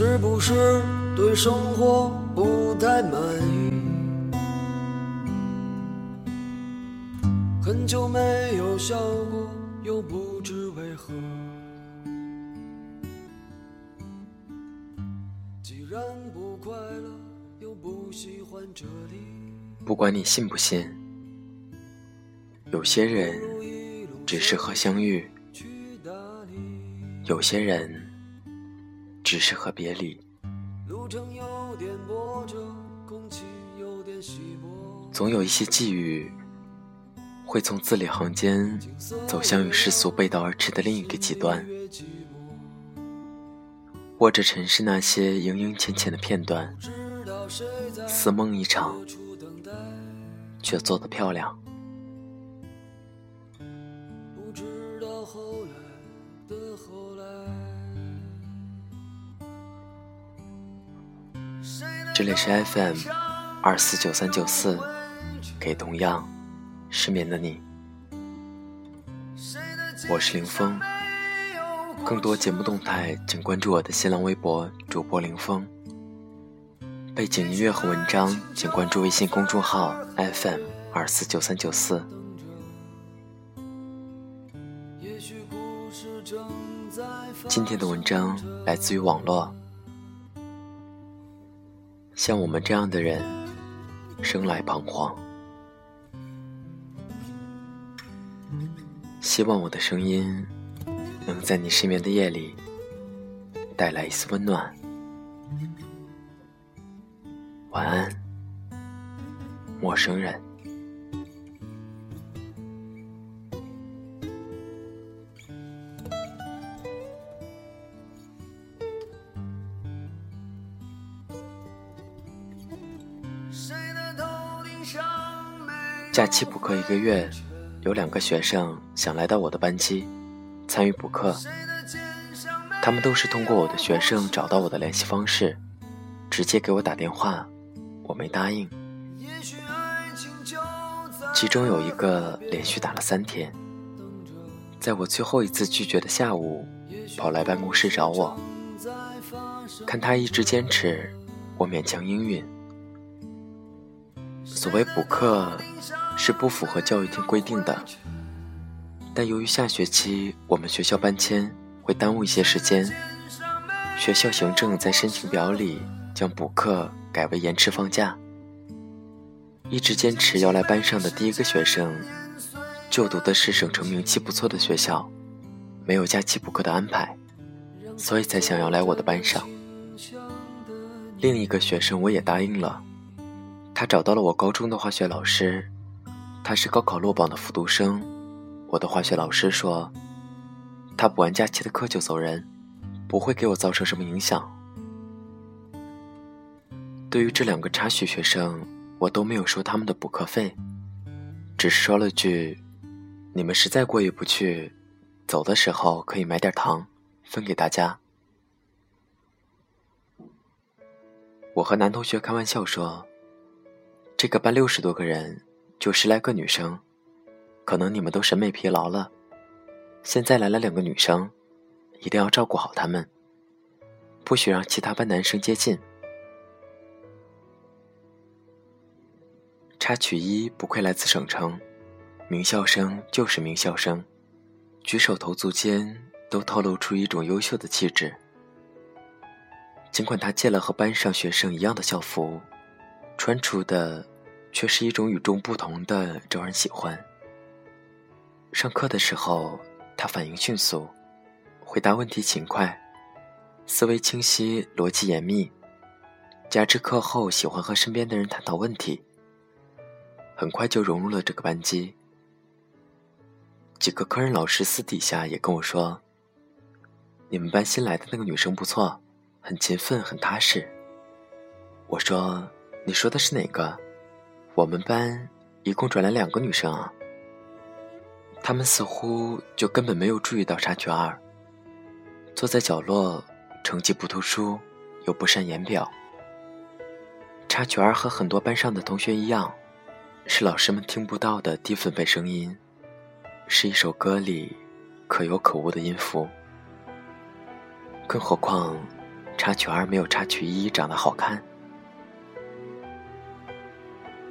是不是对生活不太满意？很久没有笑过，又不知为何。既然不快乐，又不喜欢这里。不管你信不信，有些人只适合相遇，有些人。只是和别离。总有一些际遇，会从字里行间走向与世俗背道而驰的另一个极端。握着尘世那些盈盈浅浅的片段，似梦一场，却做得漂亮。不知道后来的后来这里是 FM 二四九三九四，给同样失眠的你，我是林峰。更多节目动态，请关注我的新浪微博主播林峰。背景音乐和文章，请关注微信公众号 FM 二四九三九四。今天的文章来自于网络。像我们这样的人，生来彷徨。希望我的声音能在你失眠的夜里带来一丝温暖。晚安，陌生人。假期补课一个月，有两个学生想来到我的班级参与补课。他们都是通过我的学生找到我的联系方式，直接给我打电话，我没答应。其中有一个连续打了三天，在我最后一次拒绝的下午，跑来办公室找我。看他一直坚持，我勉强应允。所谓补课。是不符合教育厅规定的，但由于下学期我们学校搬迁会耽误一些时间，学校行政在申请表里将补课改为延迟放假。一直坚持要来班上的第一个学生，就读的是省城名气不错的学校，没有假期补课的安排，所以才想要来我的班上。另一个学生我也答应了，他找到了我高中的化学老师。他是高考落榜的复读生，我的化学老师说，他补完假期的课就走人，不会给我造成什么影响。对于这两个插叙学生，我都没有收他们的补课费，只是说了句：“你们实在过意不去，走的时候可以买点糖分给大家。”我和男同学开玩笑说：“这个班六十多个人。”就十来个女生，可能你们都审美疲劳了。现在来了两个女生，一定要照顾好她们，不许让其他班男生接近。插曲一不愧来自省城，名校生就是名校生，举手投足间都透露出一种优秀的气质。尽管他借了和班上学生一样的校服，穿出的。却是一种与众不同的招人喜欢。上课的时候，他反应迅速，回答问题勤快，思维清晰，逻辑严密。加之课后喜欢和身边的人探讨问题，很快就融入了这个班级。几个科任老师私底下也跟我说：“你们班新来的那个女生不错，很勤奋，很踏实。”我说：“你说的是哪个？”我们班一共转来两个女生啊，她们似乎就根本没有注意到插曲二。坐在角落，成绩不突出，又不善言表。插曲二和很多班上的同学一样，是老师们听不到的低分贝声音，是一首歌里可有可无的音符。更何况，插曲二没有插曲一长得好看。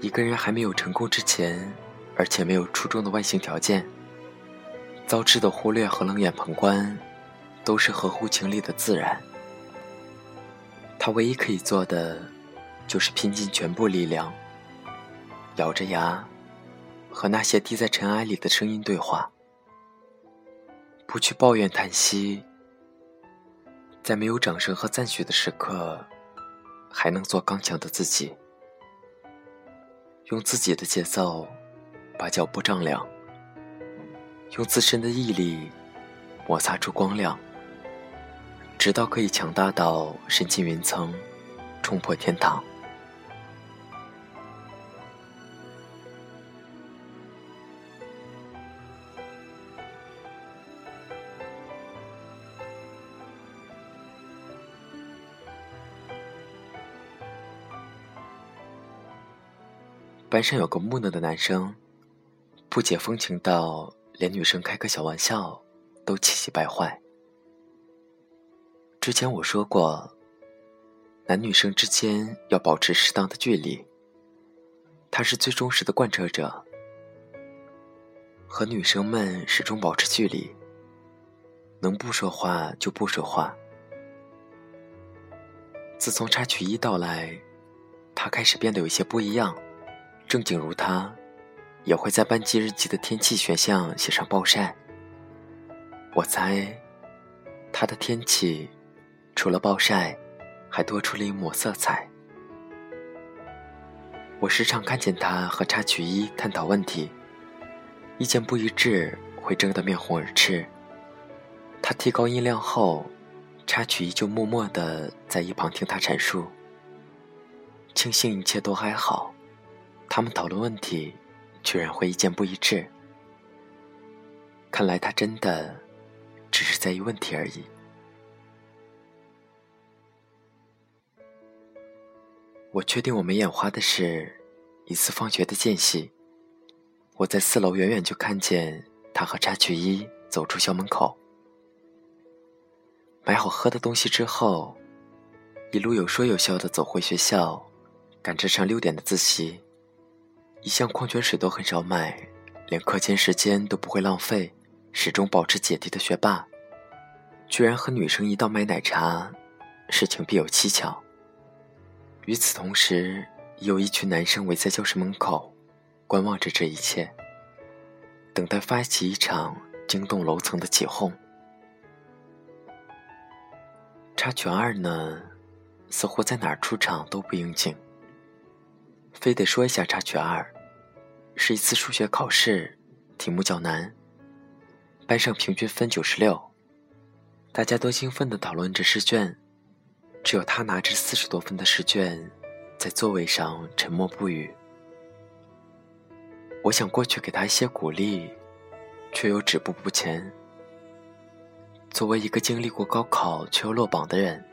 一个人还没有成功之前，而且没有出众的外形条件，遭致的忽略和冷眼旁观，都是合乎情理的自然。他唯一可以做的，就是拼尽全部力量，咬着牙，和那些低在尘埃里的声音对话，不去抱怨叹息，在没有掌声和赞许的时刻，还能做刚强的自己。用自己的节奏，把脚步丈量；用自身的毅力，摩擦出光亮，直到可以强大到神进云层，冲破天堂。班上有个木讷的男生，不解风情到连女生开个小玩笑都气急败坏。之前我说过，男女生之间要保持适当的距离。他是最忠实的贯彻者，和女生们始终保持距离，能不说话就不说话。自从插曲一到来，他开始变得有些不一样。正经如他，也会在班级日记的天气选项写上暴晒。我猜，他的天气除了暴晒，还多出了一抹色彩。我时常看见他和插曲一探讨问题，意见不一致会争得面红耳赤。他提高音量后，插曲一就默默地在一旁听他阐述，庆幸一切都还好。他们讨论问题，居然会意见不一致。看来他真的只是在意问题而已。我确定我没眼花的是，一次放学的间隙，我在四楼远远就看见他和插曲一走出校门口，买好喝的东西之后，一路有说有笑的走回学校，赶着上六点的自习。一向矿泉水都很少买，连课间时间都不会浪费，始终保持姐弟的学霸，居然和女生一道买奶茶，事情必有蹊跷。与此同时，有一群男生围在教室门口，观望着这一切，等待发起一场惊动楼层的起哄。插曲二呢，似乎在哪儿出场都不应景。非得说一下插曲二，是一次数学考试，题目较难。班上平均分九十六，大家都兴奋地讨论着试卷，只有他拿着四十多分的试卷，在座位上沉默不语。我想过去给他一些鼓励，却又止步不前。作为一个经历过高考却又落榜的人，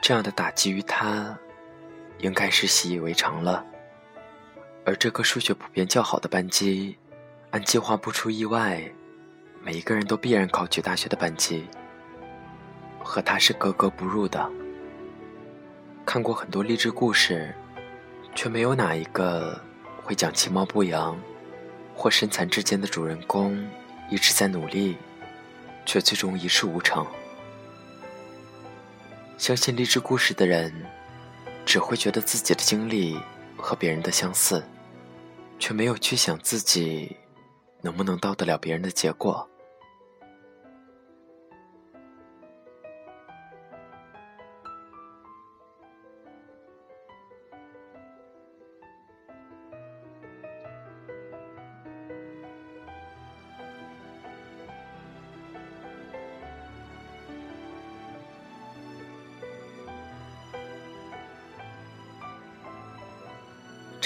这样的打击于他。应该是习以为常了。而这个数学普遍较好的班级，按计划不出意外，每一个人都必然考取大学的班级，和他是格格不入的。看过很多励志故事，却没有哪一个会讲其貌不扬或身残志坚的主人公一直在努力，却最终一事无成。相信励志故事的人。只会觉得自己的经历和别人的相似，却没有去想自己能不能到得了别人的结果。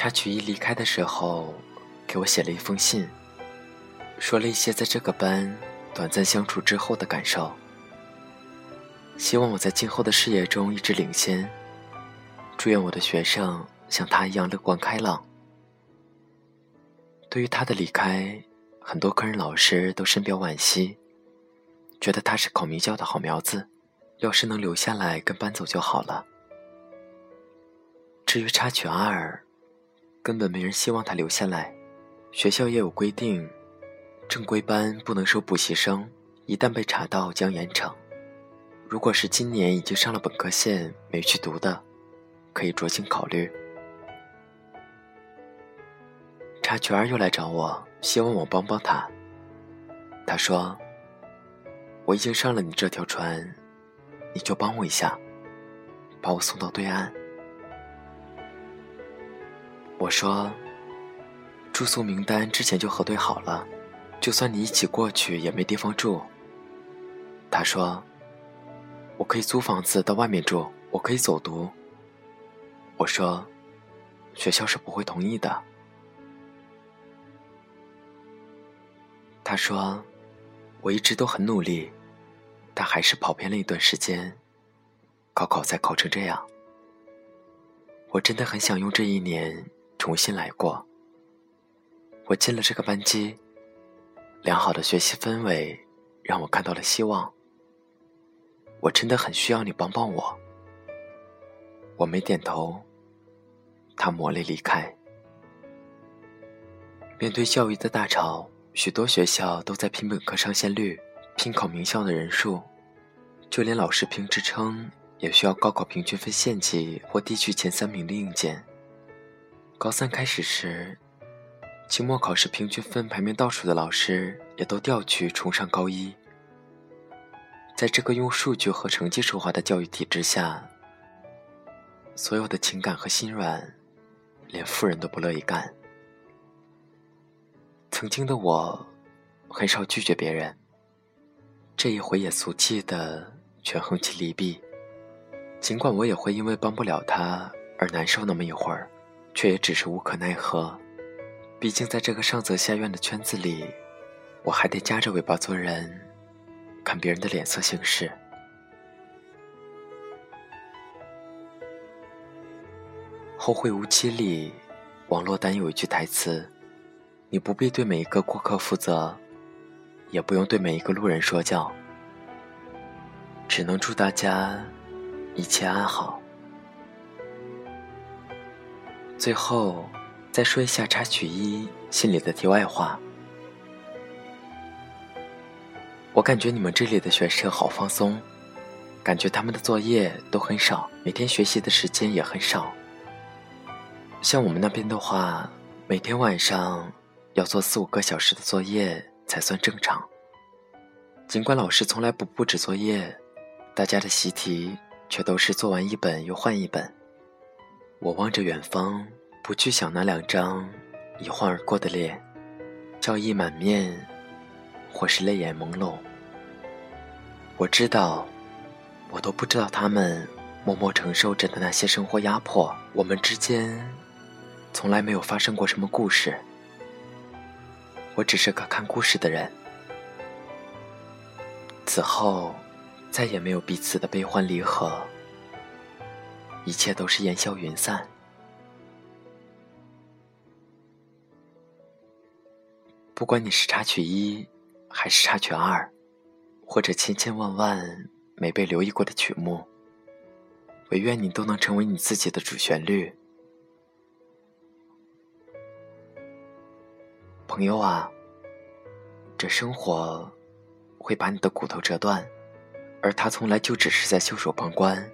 插曲一离开的时候，给我写了一封信，说了一些在这个班短暂相处之后的感受，希望我在今后的事业中一直领先，祝愿我的学生像他一样乐观开朗。对于他的离开，很多科任老师都深表惋惜，觉得他是考名校的好苗子，要是能留下来跟班走就好了。至于插曲二，根本没人希望他留下来。学校也有规定，正规班不能收补习生，一旦被查到将严惩。如果是今年已经上了本科线没去读的，可以酌情考虑。插曲二又来找我，希望我帮帮他。他说：“我已经上了你这条船，你就帮我一下，把我送到对岸。”我说：“住宿名单之前就核对好了，就算你一起过去也没地方住。”他说：“我可以租房子到外面住，我可以走读。”我说：“学校是不会同意的。”他说：“我一直都很努力，但还是跑偏了一段时间，高考才考成这样。我真的很想用这一年。”重新来过。我进了这个班级，良好的学习氛围让我看到了希望。我真的很需要你帮帮我。我没点头，他抹泪离开。面对教育的大潮，许多学校都在拼本科上线率、拼考名校的人数，就连老师评职称也需要高考平均分县级或地区前三名的硬件。高三开始时，期末考试平均分排名倒数的老师也都调去重上高一。在这个用数据和成绩说话的教育体制下，所有的情感和心软，连富人都不乐意干。曾经的我，很少拒绝别人，这一回也俗气的权衡其利弊。尽管我也会因为帮不了他而难受那么一会儿。却也只是无可奈何，毕竟在这个上泽下院的圈子里，我还得夹着尾巴做人，看别人的脸色行事。后会无期里，王珞丹有一句台词：“你不必对每一个过客负责，也不用对每一个路人说教，只能祝大家一切安好。”最后，再说一下插曲一心里的题外话。我感觉你们这里的学生好放松，感觉他们的作业都很少，每天学习的时间也很少。像我们那边的话，每天晚上要做四五个小时的作业才算正常。尽管老师从来不布置作业，大家的习题却都是做完一本又换一本。我望着远方，不去想那两张一晃而过的脸，笑意满面，或是泪眼朦胧。我知道，我都不知道他们默默承受着的那些生活压迫。我们之间从来没有发生过什么故事，我只是个看故事的人。此后，再也没有彼此的悲欢离合。一切都是烟消云散。不管你是插曲一，还是插曲二，或者千千万万没被留意过的曲目，唯愿你都能成为你自己的主旋律。朋友啊，这生活会把你的骨头折断，而他从来就只是在袖手旁观。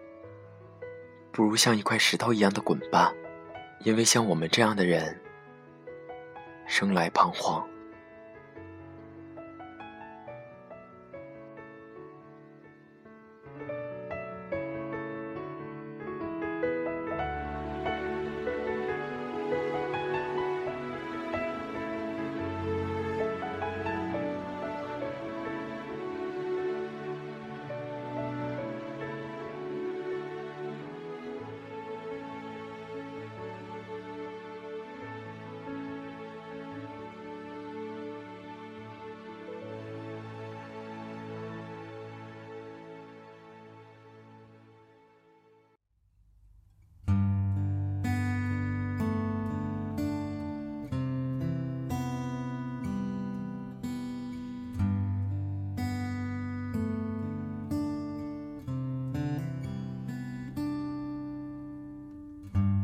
不如像一块石头一样的滚吧，因为像我们这样的人，生来彷徨。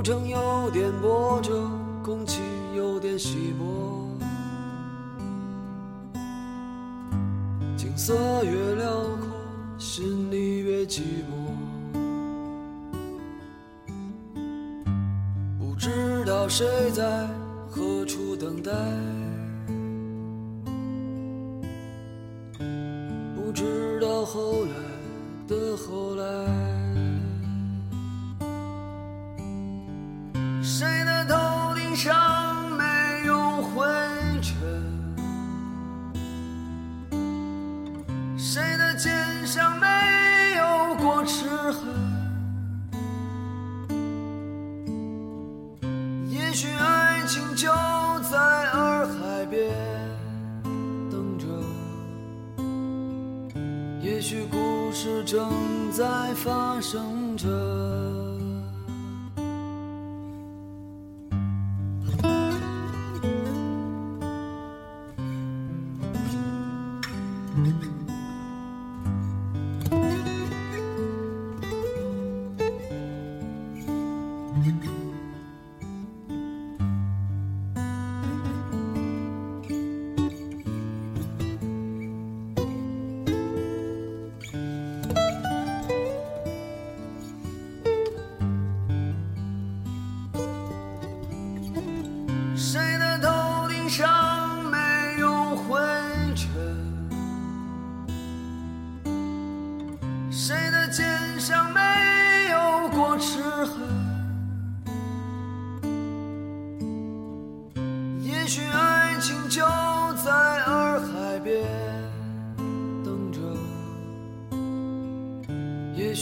路程有点波折，空气有点稀薄，景色越辽阔，心里越寂寞。不知道谁在何处等待，正在发生着。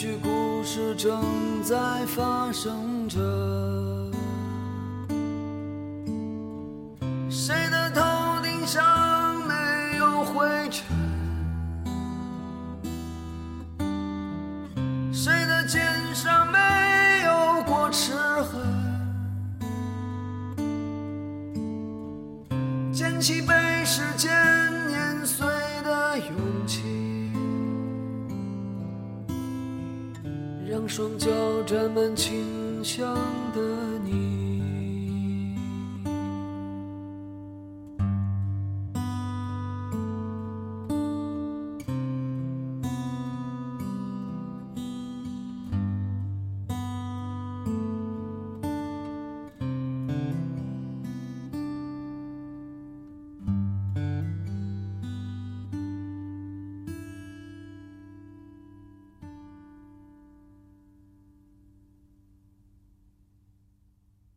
许故事正在发生着。让双脚沾满清香的你。